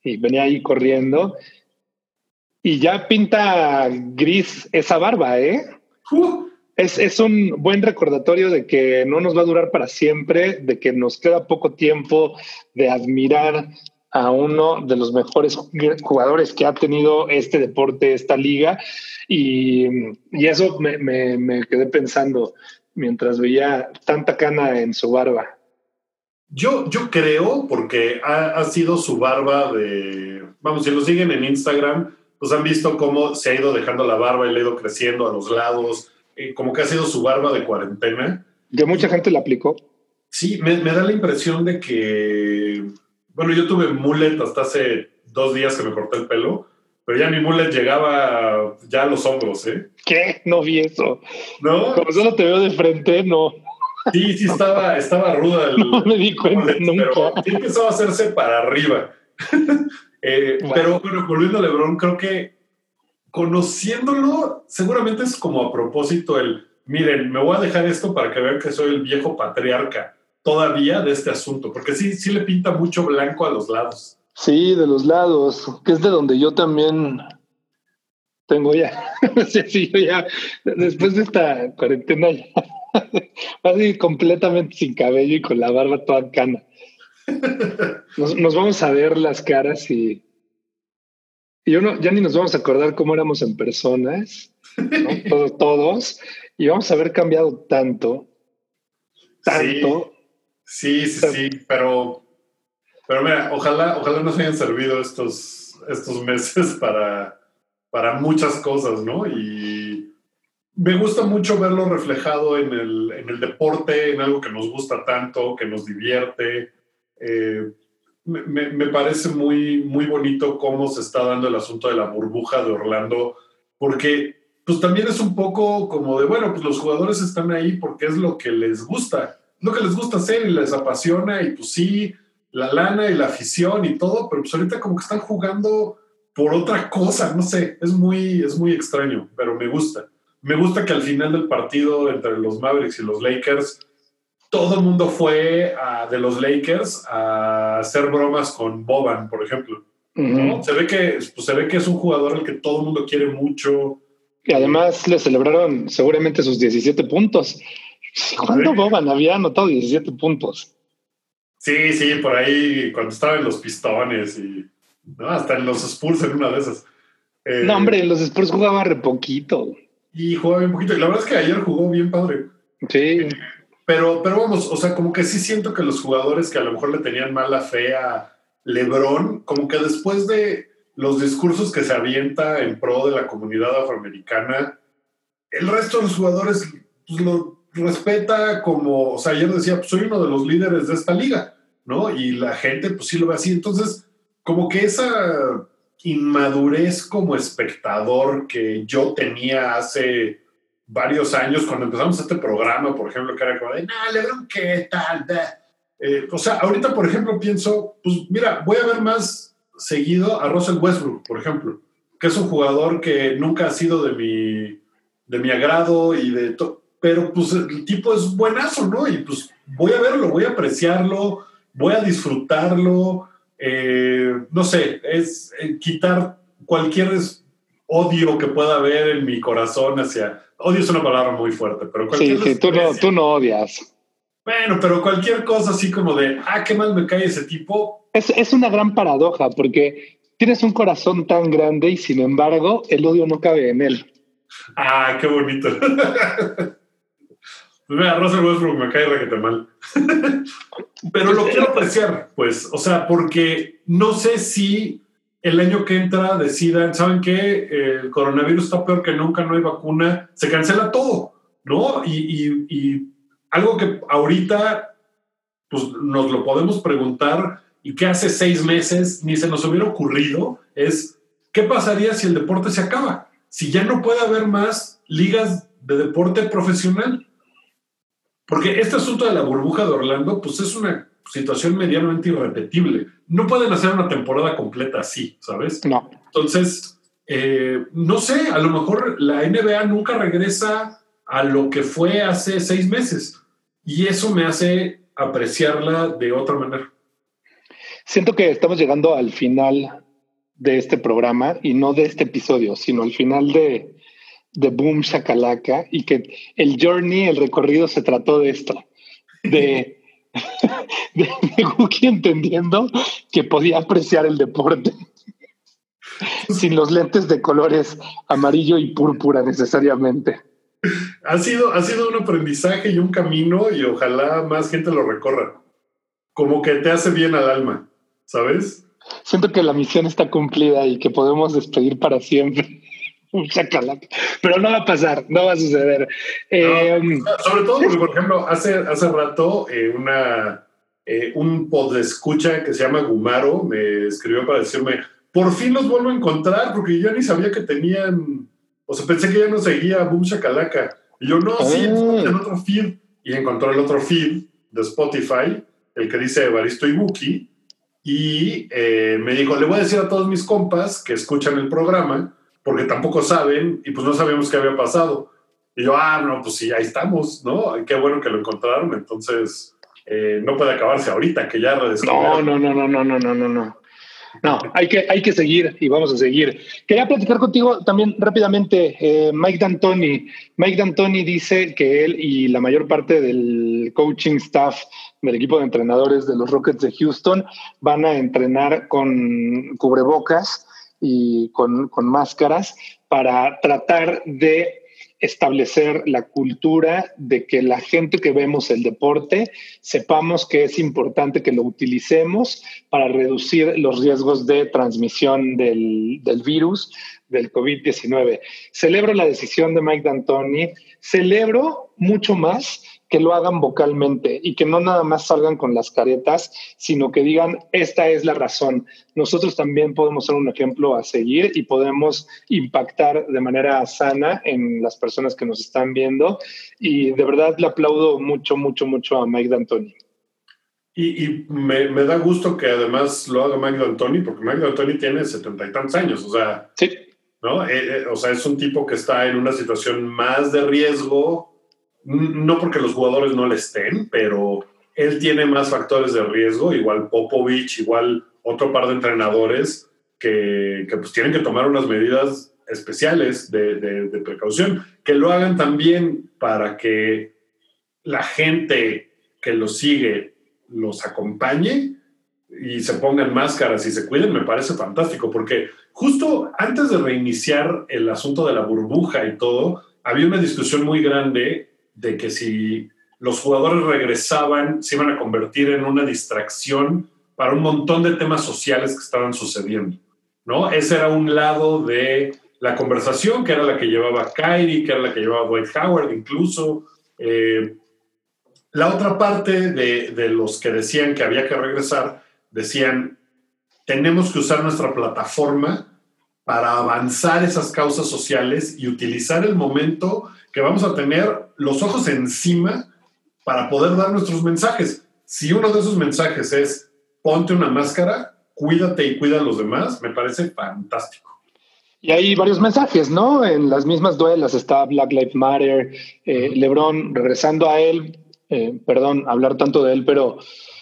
y venía ahí corriendo y ya pinta gris esa barba, ¿eh? Uh. Es, es, un buen recordatorio de que no nos va a durar para siempre, de que nos queda poco tiempo de admirar a uno de los mejores jugadores que ha tenido este deporte, esta liga. Y, y eso me, me, me, quedé pensando mientras veía tanta cana en su barba. Yo, yo creo, porque ha, ha sido su barba de, vamos, si lo siguen en Instagram, pues han visto cómo se ha ido dejando la barba y le ha ido creciendo a los lados, eh, como que ha sido su barba de cuarentena. Ya mucha gente la aplicó. Sí, me, me da la impresión de que bueno, yo tuve mullet hasta hace dos días que me corté el pelo, pero ya mi mullet llegaba ya a los hombros, ¿eh? ¿Qué? No vi eso. ¿No? Como solo te veo de frente, no. Sí, sí, estaba, estaba ruda. El, no me di cuenta nunca. Pero sí empezó a hacerse para arriba. Eh, pero bueno, volviendo a Lebron, creo que conociéndolo, seguramente es como a propósito el, miren, me voy a dejar esto para que vean que soy el viejo patriarca todavía de este asunto, porque sí, sí le pinta mucho blanco a los lados. Sí, de los lados, que es de donde yo también tengo ya, sí, yo ya, después de esta cuarentena, ya, así completamente sin cabello y con la barba toda cana. Nos, vamos a ver las caras y, y uno, ya ni nos vamos a acordar cómo éramos en personas, todos, todos, y vamos a haber cambiado tanto, tanto. Sí, sí, sí, pero, pero mira, ojalá, ojalá nos hayan servido estos, estos meses para, para muchas cosas, ¿no? Y me gusta mucho verlo reflejado en el, en el deporte, en algo que nos gusta tanto, que nos divierte. Eh, me, me, parece muy, muy bonito cómo se está dando el asunto de la burbuja de Orlando, porque pues también es un poco como de, bueno, pues los jugadores están ahí porque es lo que les gusta, lo que les gusta hacer y les apasiona y pues sí, la lana y la afición y todo, pero pues ahorita como que están jugando por otra cosa, no sé, es muy, es muy extraño, pero me gusta. Me gusta que al final del partido entre los Mavericks y los Lakers, todo el mundo fue de los Lakers a hacer bromas con Boban, por ejemplo. Se, ve que, pues, se ve que es un jugador al que todo el mundo quiere mucho, y además le celebraron seguramente sus 17 puntos. ¿Cuándo Boban había anotado 17 puntos? Sí, sí, por ahí cuando estaba en los pistones y hasta en los Spurs en una de esas. Eh, no, hombre, en los Spurs jugaba re poquito. Y jugaba bien poquito. Y la verdad es que ayer jugó bien padre. Sí. Pero, pero vamos, o sea, como que sí siento que los jugadores que a lo mejor le tenían mala fe a LeBron, como que después de los discursos que se avienta en pro de la comunidad afroamericana, el resto de los jugadores pues, lo respeta como, o sea, ayer decía, pues soy uno de los líderes de esta liga, ¿no? Y la gente pues sí lo ve así. Entonces, como que esa inmadurez como espectador que yo tenía hace varios años cuando empezamos este programa, por ejemplo, que era como de, nah, Lebron, ¿qué tal? Eh, o sea, ahorita, por ejemplo, pienso, pues mira, voy a ver más seguido a Russell Westbrook, por ejemplo, que es un jugador que nunca ha sido de mi, de mi agrado y de todo, pero pues el tipo es buenazo, ¿no? Y pues voy a verlo, voy a apreciarlo, voy a disfrutarlo, eh, no sé, es eh, quitar cualquier odio que pueda haber en mi corazón hacia... Odio es una palabra muy fuerte, pero cualquier... Sí, sí, tú no, tú no odias. Bueno, pero cualquier cosa así como de, ah, qué mal me cae ese tipo, es, una gran paradoja porque tienes un corazón tan grande y sin embargo el odio no cabe en él. Ah, qué bonito. Pues mira, Russell Westbrook me cae requete mal. Pero lo quiero apreciar, pues, o sea, porque no sé si el año que entra decidan, ¿saben qué? El coronavirus está peor que nunca, no hay vacuna, se cancela todo, ¿no? Y, y algo que ahorita, pues, nos lo podemos preguntar y que hace seis meses ni se nos hubiera ocurrido es, ¿qué pasaría si el deporte se acaba? Si ya no puede haber más ligas de deporte profesional. Porque este asunto de la burbuja de Orlando, pues es una situación medianamente irrepetible. No pueden hacer una temporada completa así, ¿sabes? No. Entonces, eh, no sé, a lo mejor la NBA nunca regresa a lo que fue hace seis meses. Y eso me hace apreciarla de otra manera. Siento que estamos llegando al final de este programa y no de este episodio, sino al final de, de Boom Shakalaka y que el journey, el recorrido se trató de esto, de, de, entendiendo que podía apreciar el deporte sin los lentes de colores amarillo y púrpura necesariamente. Ha sido, ha sido un aprendizaje y un camino y ojalá más gente lo recorra. Como que te hace bien al alma. ¿sabes? Siento que la misión está cumplida y que podemos despedir para siempre. Pero no va a pasar, no va a suceder. Eh, sobre todo porque, por ejemplo, hace, hace rato eh, una, eh, un escucha que se llama Gumaro me escribió para decirme, por fin los vuelvo a encontrar porque yo ni sabía que tenían, o sea, pensé que ya no seguía Boom Shakalaka. Y yo, no, sí, ah. en otro feed. Y encontró el otro feed de Spotify, el que dice Evaristo y Buki, y eh, me dijo, le voy a decir a todos mis compas que escuchan el programa, porque tampoco saben y pues no sabíamos qué había pasado. Y yo, ah, no, pues sí, ahí estamos, ¿no? Qué bueno que lo encontraron, entonces eh, no puede acabarse ahorita, que ya No, no, no, no, no, no, no, no, no. No, hay que, hay que seguir y vamos a seguir. Quería platicar contigo también rápidamente. Eh, Mike D'Antoni. Mike D'Antoni dice que él y la mayor parte del coaching staff del equipo de entrenadores de los Rockets de Houston van a entrenar con cubrebocas y con, con máscaras para tratar de establecer la cultura de que la gente que vemos el deporte sepamos que es importante que lo utilicemos para reducir los riesgos de transmisión del, virus, del COVID-19. Celebro la decisión de Mike D'Antoni, celebro mucho más que lo hagan vocalmente y que no nada más salgan con las caretas, sino que digan, esta es la razón. Nosotros también podemos ser un ejemplo a seguir y podemos impactar de manera sana en las personas que nos están viendo. Y de verdad le aplaudo mucho, mucho, mucho a Mike D'Antoni. Y, me, da gusto que además lo haga Mike D'Antoni, porque Mike D'Antoni tiene setenta y tantos años, o sea, sí. ¿no? Eh, eh, o sea, es un tipo que está en una situación más de riesgo, no porque los jugadores no le estén, pero él tiene más factores de riesgo, igual Popovich, igual otro par de entrenadores que, que pues tienen que tomar unas medidas especiales de, de, de precaución, que lo hagan también para que la gente que lo sigue los acompañe y se pongan máscaras y se cuiden, me parece fantástico, porque justo antes de reiniciar el asunto de la burbuja y todo, había una discusión muy grande de que si los jugadores regresaban, se iban a convertir en una distracción para un montón de temas sociales que estaban sucediendo, ¿no? Ese era un lado de la conversación, que era la que llevaba Kyrie, que era la que llevaba Dwight Howard incluso. Eh, la otra parte de, de, los que decían que había que regresar, decían, tenemos que usar nuestra plataforma para avanzar esas causas sociales y utilizar el momento que vamos a tener los ojos encima para poder dar nuestros mensajes. Si uno de esos mensajes es ponte una máscara, cuídate y cuida a los demás, me parece fantástico. Y hay varios mensajes, ¿no? En las mismas duelas está Black Lives Matter, eh, Lebron, regresando a él, eh, perdón, hablar tanto de él, pero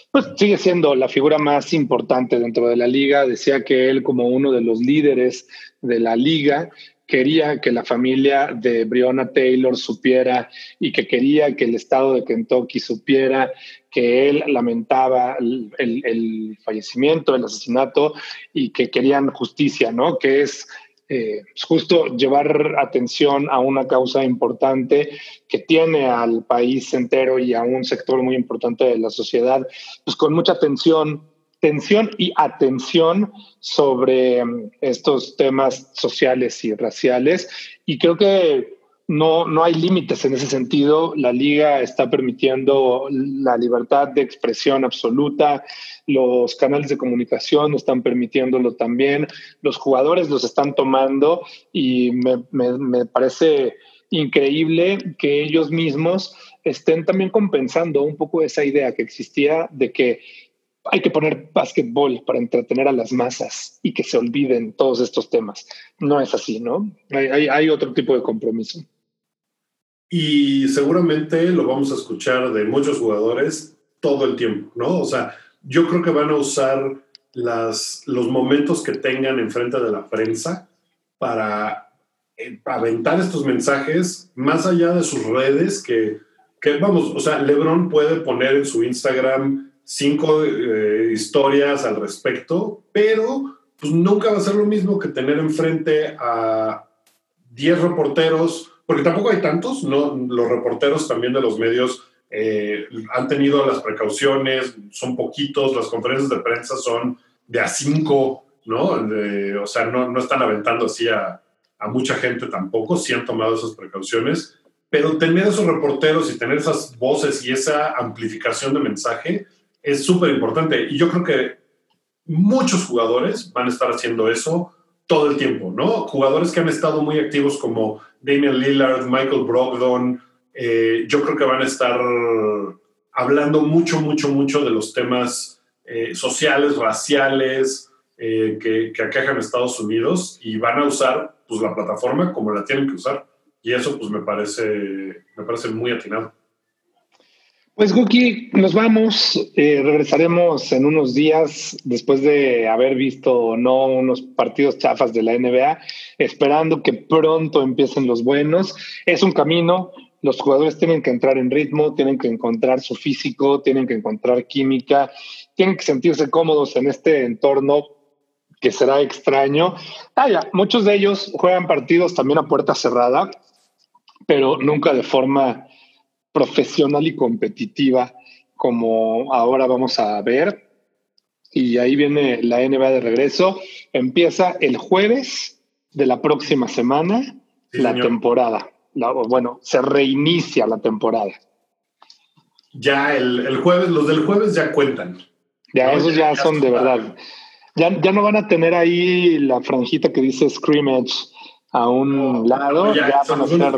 pues sigue siendo la figura más importante dentro de la liga. Decía que él como uno de los líderes de la liga quería que la familia de Breonna Taylor supiera y que quería que el estado de Kentucky supiera que él lamentaba el, el fallecimiento, el asesinato y que querían justicia, ¿no? Que es eh, justo llevar atención a una causa importante que tiene al país entero y a un sector muy importante de la sociedad, pues con mucha atención, tensión y atención sobre mm, estos temas sociales y raciales. Y creo que no, no hay límites en ese sentido. La liga está permitiendo la libertad de expresión absoluta. Los canales de comunicación están permitiéndolo también. Los jugadores los están tomando y me, me parece increíble que ellos mismos estén también compensando un poco esa idea que existía de que hay que poner básquetbol para entretener a las masas y que se olviden todos estos temas. No es así, ¿no? Hay, otro tipo de compromiso. Y seguramente lo vamos a escuchar de muchos jugadores todo el tiempo, ¿no? O sea, yo creo que van a usar las, los momentos que tengan enfrente de la prensa para eh, aventar estos mensajes más allá de sus redes que, que, vamos, o sea, Lebron puede poner en su Instagram cinco eh, historias al respecto, pero pues nunca va a ser lo mismo que tener enfrente a 10 reporteros porque tampoco hay tantos, ¿no? Los reporteros también de los medios eh, han tenido las precauciones, son poquitos, las conferencias de prensa son de a cinco, ¿no? o sea, no, no, están aventando así a, a, mucha gente tampoco, sí han tomado esas precauciones, pero tener esos reporteros y tener esas voces y esa amplificación de mensaje es súper importante. Y yo creo que muchos jugadores van a estar haciendo eso todo el tiempo, ¿no? Jugadores que han estado muy activos como Damian Lillard, Michael Brogdon, eh, yo creo que van a estar hablando mucho, mucho, mucho de los temas eh, sociales, raciales eh, que, que, aquejan a Estados Unidos y van a usar pues, la plataforma como la tienen que usar. Y eso pues me parece, me parece muy atinado. Pues Guki, nos vamos, eh, regresaremos en unos días después de haber visto no unos partidos chafas de la NBA, esperando que pronto empiecen los buenos. Es un camino, los jugadores tienen que entrar en ritmo, tienen que encontrar su físico, tienen que encontrar química, tienen que sentirse cómodos en este entorno que será extraño. Ah, ya, muchos de ellos juegan partidos también a puerta cerrada, pero nunca de forma profesional y competitiva como ahora vamos a ver. Y ahí viene la NBA de regreso. Empieza el jueves de la próxima semana la temporada. bueno, se reinicia la temporada. ya el, jueves, los del jueves ya cuentan. Ya, esos ya, son de verdad. Ya, ya no van a tener ahí la franjita que dice scrimmage a un lado. Ya, van a ser...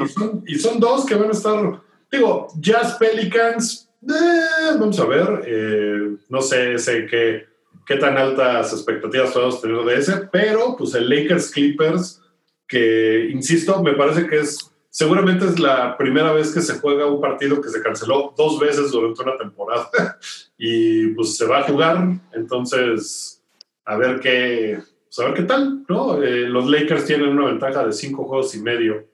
y, son, dos que van a estar, digo, Jazz Pelicans, eh, vamos a ver, eh, no sé, sé qué, qué tan altas expectativas podemos tener de ese, pero pues el Lakers Clippers, que insisto, me parece que es seguramente es la primera vez que se juega un partido que se canceló dos veces durante una temporada y pues se va a jugar, entonces a ver qué, pues, a ver qué tal, ¿no? Eh, los Lakers tienen una ventaja de cinco juegos y medio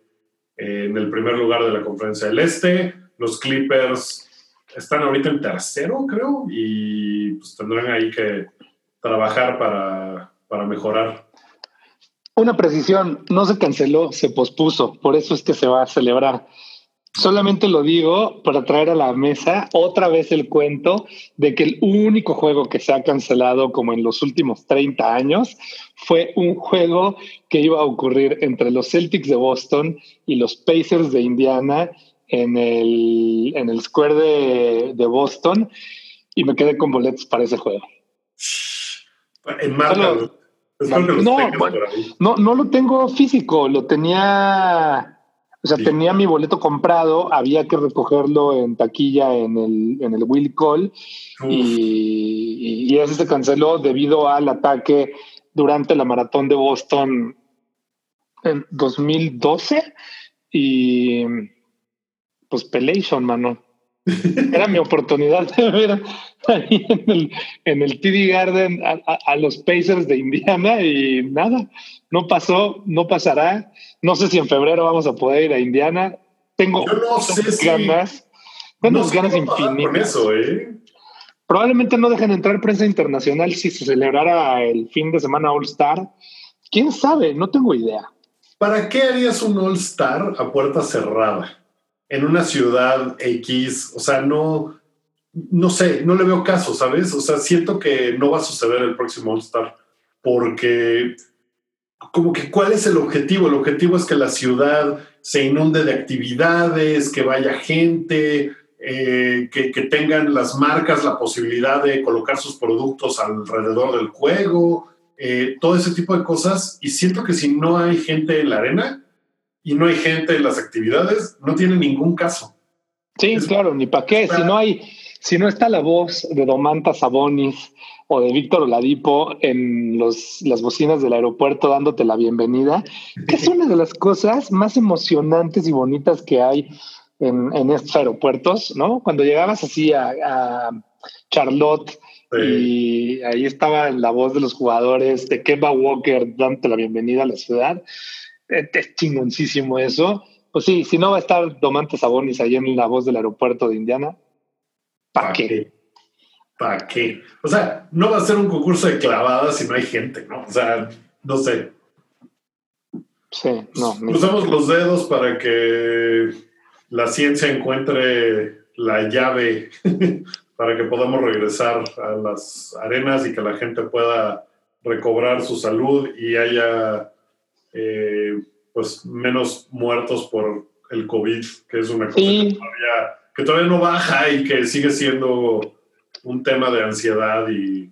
en el primer lugar de la conferencia del Este, los Clippers están ahorita en tercero, creo, y pues tendrán ahí que trabajar para, para mejorar. Una precisión, no se canceló, se pospuso, por eso es que se va a celebrar. Solamente lo digo para traer a la mesa otra vez el cuento de que el único juego que se ha cancelado como en los últimos 30 años fue un juego que iba a ocurrir entre los Celtics de Boston y los Pacers de Indiana en el, en el Square de, de Boston y me quedé con boletos para ese juego. En no, no, no lo tengo físico, lo tenía, o sea, tenía mi boleto comprado, había que recogerlo en taquilla en el, en el Will Call y, y, ese se canceló debido al ataque durante la maratón de Boston en 2012 y pues Pelation, mano. Era mi oportunidad de ver ahí en el, en el TD Garden a, los Pacers de Indiana y nada, no pasó, no pasará. No sé si en febrero vamos a poder ir a Indiana. Tengo ganas, tengo ganas infinitas. ¿eh? Probablemente no dejen entrar prensa internacional si se celebrara el fin de semana All Star. ¿Quién sabe? No tengo idea. ¿Para qué harías un All Star a puerta cerrada? en una ciudad X, o sea, no, no sé, no le veo caso, ¿sabes? O sea, siento que no va a suceder el próximo All Star, porque como que cuál es el objetivo? El objetivo es que la ciudad se inunde de actividades, que vaya gente, eh, que, tengan las marcas la posibilidad de colocar sus productos alrededor del juego, eh, todo ese tipo de cosas. Y siento que si no hay gente en la arena, y no hay gente en las actividades, no tiene ningún caso. Sí, claro, ni para qué. Si no hay, si no está la voz de Domanta Sabonis o de Víctor Oladipo en los, las bocinas del aeropuerto dándote la bienvenida, que es una de las cosas más emocionantes y bonitas que hay en, en estos aeropuertos, ¿no? Cuando llegabas así a, a Charlotte y ahí estaba la voz de los jugadores, de Kemba Walker dándote la bienvenida a la ciudad es chingoncísimo eso. Pues sí, si no va a estar Domantes Sabonis ahí en la voz del aeropuerto de Indiana, ¿para qué? ¿Para qué? O sea, no va a ser un concurso de clavadas si no hay gente, ¿no? O sea, no sé. Sí, no. Usamos los dedos para que la ciencia encuentre la llave para que podamos regresar a las arenas y que la gente pueda recobrar su salud y haya eh, pues menos muertos por el COVID, que es una cosa que, todavía, no baja y que sigue siendo un tema de ansiedad y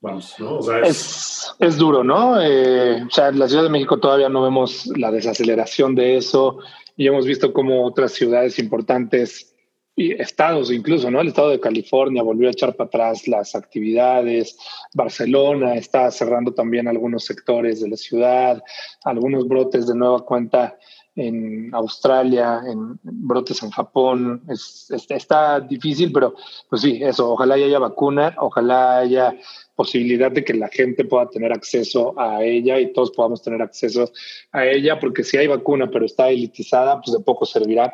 vamos, ¿no? es, es, duro, ¿no? Eh, o sea, en la Ciudad de México todavía no vemos la desaceleración de eso y hemos visto cómo otras ciudades importantes y estados incluso, ¿no? El estado de California volvió a echar para atrás las actividades, Barcelona está cerrando también algunos sectores de la ciudad, algunos brotes de nueva cuenta en Australia, en brotes en Japón, es, está difícil, pero pues sí, eso, ojalá haya vacuna, ojalá haya posibilidad de que la gente pueda tener acceso a ella y todos podamos tener acceso a ella, porque si hay vacuna pero está elitizada, pues de poco servirá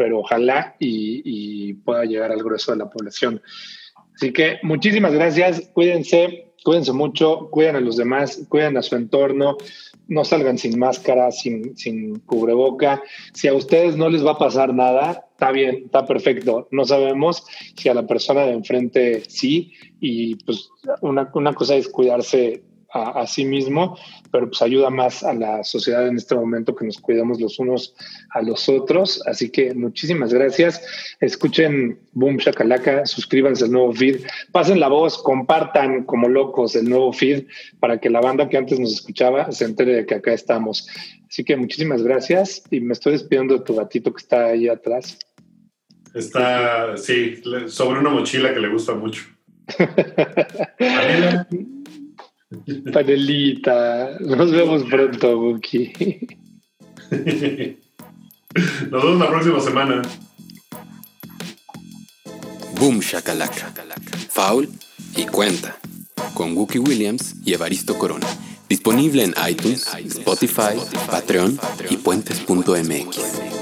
pero ojalá y, pueda llegar al grueso de la población. Así que muchísimas gracias, cuídense, cuídense mucho, cuiden a los demás, cuiden a su entorno, no salgan sin máscara, sin, sin cubreboca. Si a ustedes no les va a pasar nada, está bien, está perfecto. No sabemos si a la persona de enfrente sí, y pues una, una cosa es cuidarse a, sí mismo, pero pues ayuda más a la sociedad en este momento que nos cuidamos los unos a los otros. Así que muchísimas gracias. Escuchen Boom Shakalaka, suscríbanse al nuevo feed, pasen la voz, compartan como locos el nuevo feed para que la banda que antes nos escuchaba se entere de que acá estamos. Así que muchísimas gracias y me estoy despidiendo de tu gatito que está ahí atrás. Está, sí, sobre una mochila que le gusta mucho. Panelita. Nos vemos pronto, Buki. Nos vemos la próxima semana. Boom Shakalaka. Foul y cuenta. Con Wookie Williams y Evaristo Corona. Disponible en iTunes, Spotify, Patreon y puentes.mx.